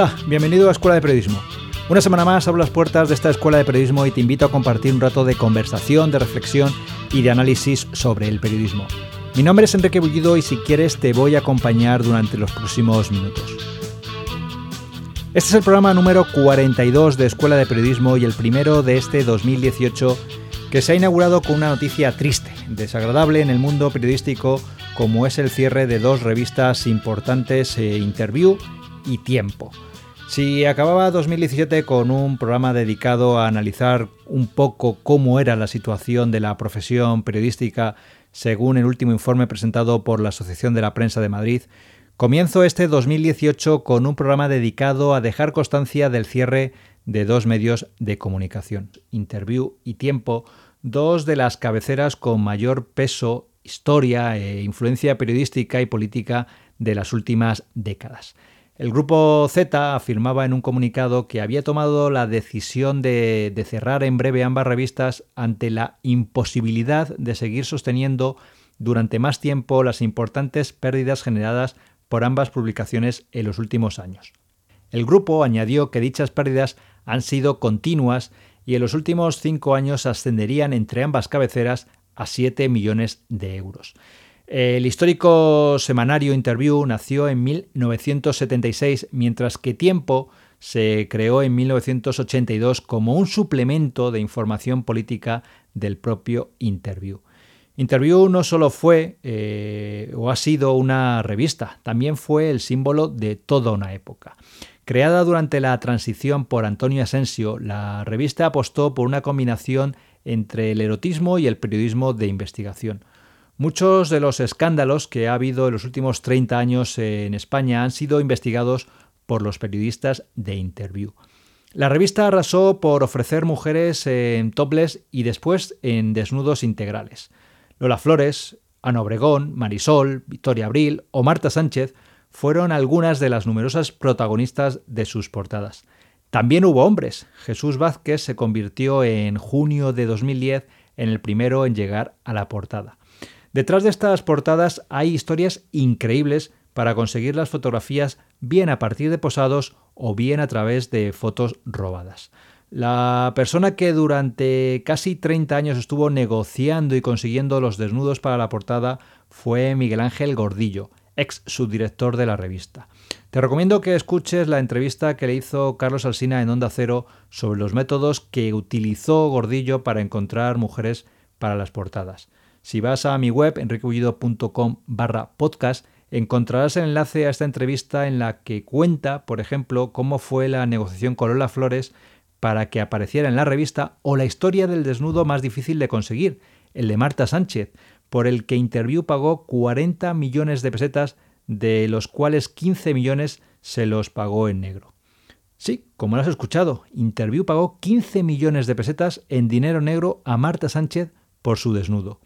Hola, bienvenido a Escuela de Periodismo. Una semana más abro las puertas de esta Escuela de Periodismo y te invito a compartir un rato de conversación, de reflexión y de análisis sobre el periodismo. Mi nombre es Enrique Bullido y si quieres te voy a acompañar durante los próximos minutos. Este es el programa número 42 de Escuela de Periodismo y el primero de este 2018 que se ha inaugurado con una noticia triste, desagradable en el mundo periodístico como es el cierre de dos revistas importantes, eh, Interview y Tiempo. Si acababa 2017 con un programa dedicado a analizar un poco cómo era la situación de la profesión periodística según el último informe presentado por la Asociación de la Prensa de Madrid, comienzo este 2018 con un programa dedicado a dejar constancia del cierre de dos medios de comunicación, Interview y Tiempo, dos de las cabeceras con mayor peso, historia e influencia periodística y política de las últimas décadas. El grupo Z afirmaba en un comunicado que había tomado la decisión de, cerrar en breve ambas revistas ante la imposibilidad de seguir sosteniendo durante más tiempo las importantes pérdidas generadas por ambas publicaciones en los últimos años. El grupo añadió que dichas pérdidas han sido continuas y en los últimos cinco años ascenderían entre ambas cabeceras a 7 millones de euros. El histórico semanario Interview nació en 1976, mientras que Tiempo se creó en 1982 como un suplemento de información política del propio Interview. Interview no solo fue eh, o ha sido una revista, también fue el símbolo de toda una época. Creada durante la transición por Antonio Asensio, la revista apostó por una combinación entre el erotismo y el periodismo de investigación. Muchos de los escándalos que ha habido en los últimos 30 años en España han sido investigados por los periodistas de Interview. La revista arrasó por ofrecer mujeres en topless y después en desnudos integrales. Lola Flores, Ana Obregón, Marisol, Victoria Abril o Marta Sánchez fueron algunas de las numerosas protagonistas de sus portadas. También hubo hombres. Jesús Vázquez se convirtió en junio de 2010 en el primero en llegar a la portada. Detrás de estas portadas hay historias increíbles para conseguir las fotografías bien a partir de posados o bien a través de fotos robadas. La persona que durante casi 30 años estuvo negociando y consiguiendo los desnudos para la portada fue Miguel Ángel Gordillo, ex subdirector de la revista. Te recomiendo que escuches la entrevista que le hizo Carlos Alsina en Onda Cero sobre los métodos que utilizó Gordillo para encontrar mujeres para las portadas. Si vas a mi web, enriquebullido.com barra podcast, encontrarás el enlace a esta entrevista en la que cuenta, por ejemplo, cómo fue la negociación con Lola Flores para que apareciera en la revista o la historia del desnudo más difícil de conseguir, el de Marta Sánchez, por el que Interview pagó 40 millones de pesetas, de los cuales 15 millones se los pagó en negro. Sí, como lo has escuchado, Interview pagó 15 millones de pesetas en dinero negro a Marta Sánchez por su desnudo.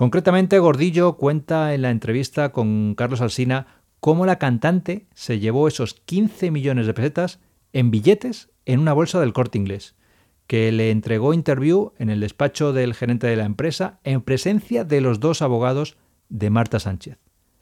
Concretamente, Gordillo cuenta en la entrevista con Carlos Alsina cómo la cantante se llevó esos 15 millones de pesetas en billetes en una bolsa del corte inglés, que le entregó Interview en el despacho del gerente de la empresa en presencia de los dos abogados de Marta Sánchez.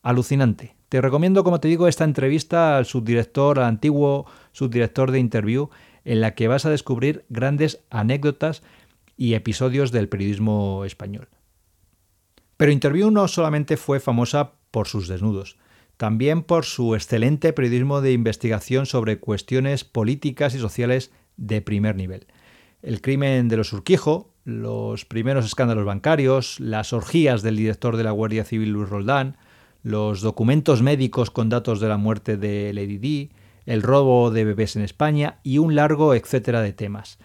Alucinante. Te recomiendo, como te digo, esta entrevista al subdirector, al antiguo subdirector de Interview, en la que vas a descubrir grandes anécdotas y episodios del periodismo español. Pero Interview no solamente fue famosa por sus desnudos, también por su excelente periodismo de investigación sobre cuestiones políticas y sociales de primer nivel. El crimen de los Urquijo, los primeros escándalos bancarios, las orgías del director de la Guardia Civil Luis Roldán, los documentos médicos con datos de la muerte de Lady Di, el robo de bebés en España y un largo etcétera de temas.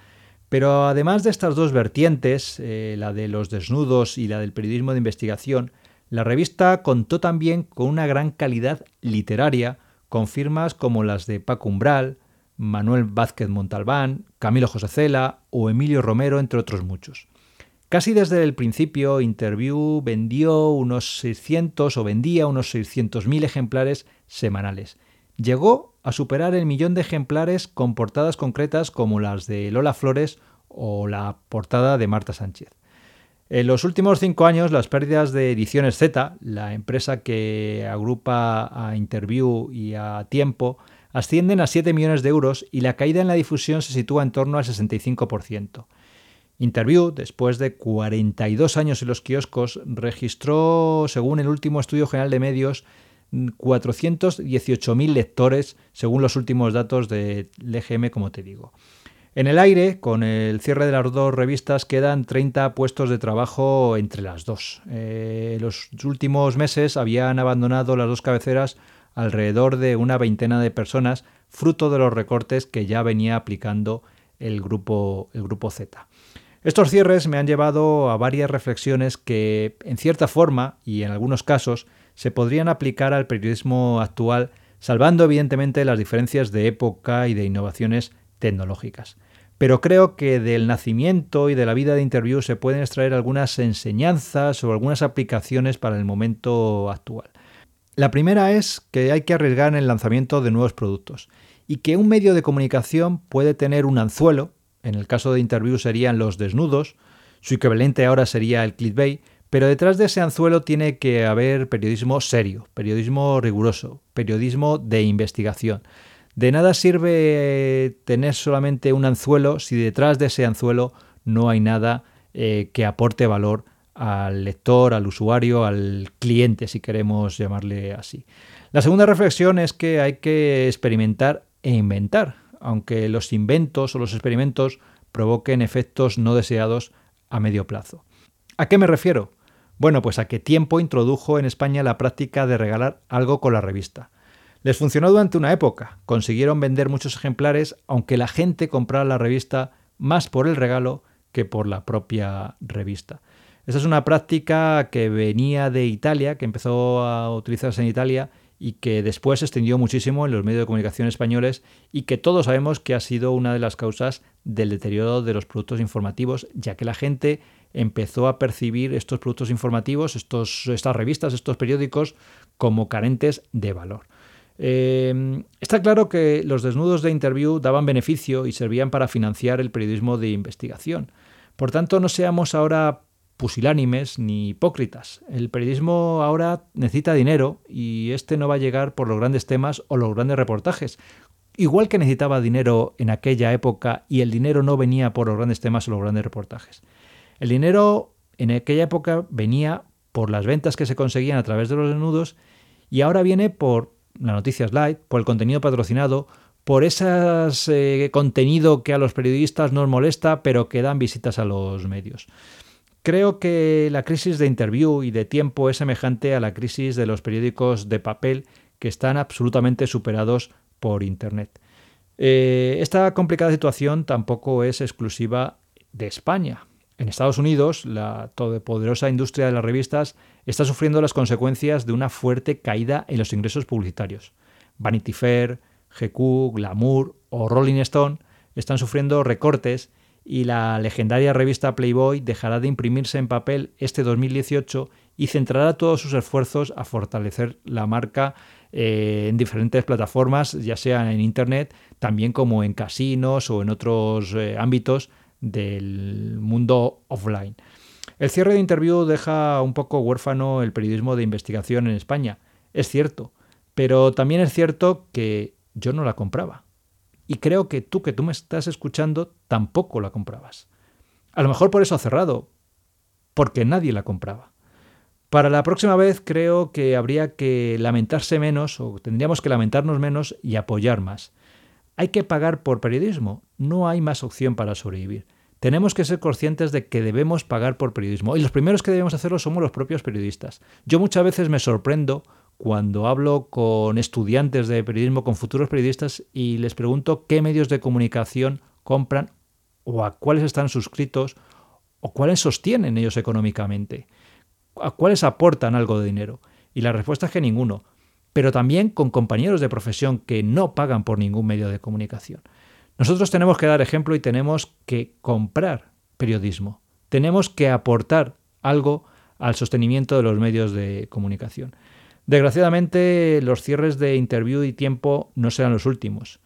Pero además de estas dos vertientes, eh, la de los desnudos y la del periodismo de investigación, la revista contó también con una gran calidad literaria, con firmas como las de Paco Umbral, Manuel Vázquez Montalbán, Camilo José Cela o Emilio Romero, entre otros muchos. Casi desde el principio, Interview vendió unos 600 o vendía unos 600.000 ejemplares semanales. Llegó a superar el millón de ejemplares con portadas concretas como las de Lola Flores o la portada de Marta Sánchez. En los últimos cinco años, las pérdidas de Ediciones Z, la empresa que agrupa a Interview y a Tiempo, ascienden a 7 millones de euros y la caída en la difusión se sitúa en torno al 65%. Interview, después de 42 años en los kioscos, registró, según el último estudio general de medios, 418.000 lectores, según los últimos datos del EGM, como te digo. En el aire, con el cierre de las dos revistas, quedan 30 puestos de trabajo entre las dos. Eh, los últimos meses habían abandonado las dos cabeceras alrededor de una veintena de personas, fruto de los recortes que ya venía aplicando el grupo, el grupo Z. Estos cierres me han llevado a varias reflexiones que, en cierta forma y en algunos casos, se podrían aplicar al periodismo actual, salvando evidentemente las diferencias de época y de innovaciones tecnológicas. Pero creo que del nacimiento y de la vida de Interview se pueden extraer algunas enseñanzas o algunas aplicaciones para el momento actual. La primera es que hay que arriesgar en el lanzamiento de nuevos productos y que un medio de comunicación puede tener un anzuelo, en el caso de Interview serían los desnudos, su equivalente ahora sería el clickbait, pero detrás de ese anzuelo tiene que haber periodismo serio, periodismo riguroso, periodismo de investigación. De nada sirve tener solamente un anzuelo si detrás de ese anzuelo no hay nada eh, que aporte valor al lector, al usuario, al cliente, si queremos llamarle así. La segunda reflexión es que hay que experimentar e inventar, aunque los inventos o los experimentos provoquen efectos no deseados a medio plazo. ¿A qué me refiero? Bueno, pues a qué Tiempo introdujo en España la práctica de regalar algo con la revista. Les funcionó durante una época, consiguieron vender muchos ejemplares, aunque la gente comprara la revista más por el regalo que por la propia revista. Esa es una práctica que venía de Italia, que empezó a utilizarse en Italia y que después se extendió muchísimo en los medios de comunicación españoles y que todos sabemos que ha sido una de las causas del deterioro de los productos informativos, ya que la gente empezó a percibir estos productos informativos, estos, estas revistas, estos periódicos, como carentes de valor. Em, está claro que los desnudos de interview daban beneficio y servían para financiar el periodismo de investigación. Por tanto, no seamos ahora pusilánimes ni hipócritas. El periodismo ahora necesita dinero y este no va a llegar por los grandes temas o los grandes reportajes. Igual que necesitaba dinero en aquella época y el dinero no venía por los grandes temas o los grandes reportajes. El dinero en aquella época venía por las ventas que se conseguían a través de los desnudos y ahora viene por la noticia slide, por el contenido patrocinado, por ese eh, contenido que a los periodistas nos molesta, pero que dan visitas a los medios. Creo que la crisis de interview y de tiempo es semejante a la crisis de los periódicos de papel que están absolutamente superados por Internet. Eh, esta complicada situación tampoco es exclusiva de España. En Estados Unidos, la todopoderosa industria de las revistas está sufriendo las consecuencias de una fuerte caída en los ingresos publicitarios. Vanity Fair, GQ, Glamour o Rolling Stone están sufriendo recortes y la legendaria revista Playboy dejará de imprimirse en papel este 2018 y centrará todos sus esfuerzos a fortalecer la marca eh, en diferentes plataformas, ya sea en Internet, también como en casinos o en otros eh, ámbitos del mundo offline. El cierre de Interview deja un poco huérfano el periodismo de investigación en España. Es cierto, pero también es cierto que yo no la compraba. Y creo que tú que tú me estás escuchando tampoco la comprabas. A lo mejor por eso ha cerrado, porque nadie la compraba. Para la próxima vez creo que habría que lamentarse menos o tendríamos que lamentarnos menos y apoyar más. Hay que pagar por periodismo, no hay más opción para sobrevivir. Tenemos que ser conscientes de que debemos pagar por periodismo y los primeros que debemos hacerlo somos los propios periodistas. Yo muchas veces me sorprendo cuando hablo con estudiantes de periodismo, con futuros periodistas y les pregunto qué medios de comunicación compran o a cuáles están suscritos o cuáles sostienen ellos económicamente, a cuáles aportan algo de dinero. Y la respuesta es que ninguno pero también con compañeros de profesión que no pagan por ningún medio de comunicación. Nosotros tenemos que dar ejemplo y tenemos que comprar periodismo. Tenemos que aportar algo al sostenimiento de los medios de comunicación. Desgraciadamente, los cierres de interview y tiempo no serán los últimos.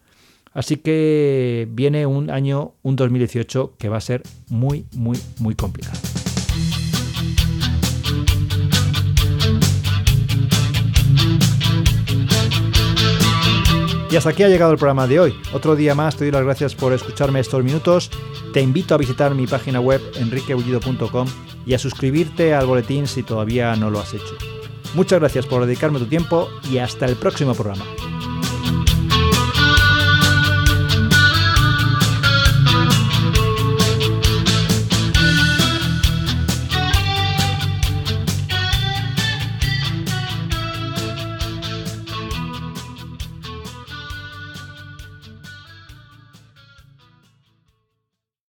Así que viene un año, un 2018, que va a ser muy, muy, muy complicado. Y hasta aquí ha llegado el programa de hoy. Otro día más te doy las gracias por escucharme estos minutos. Te invito a visitar mi página web enriqueullido.com y a suscribirte al boletín si todavía no lo has hecho. Muchas gracias por dedicarme tu tiempo y hasta el próximo programa.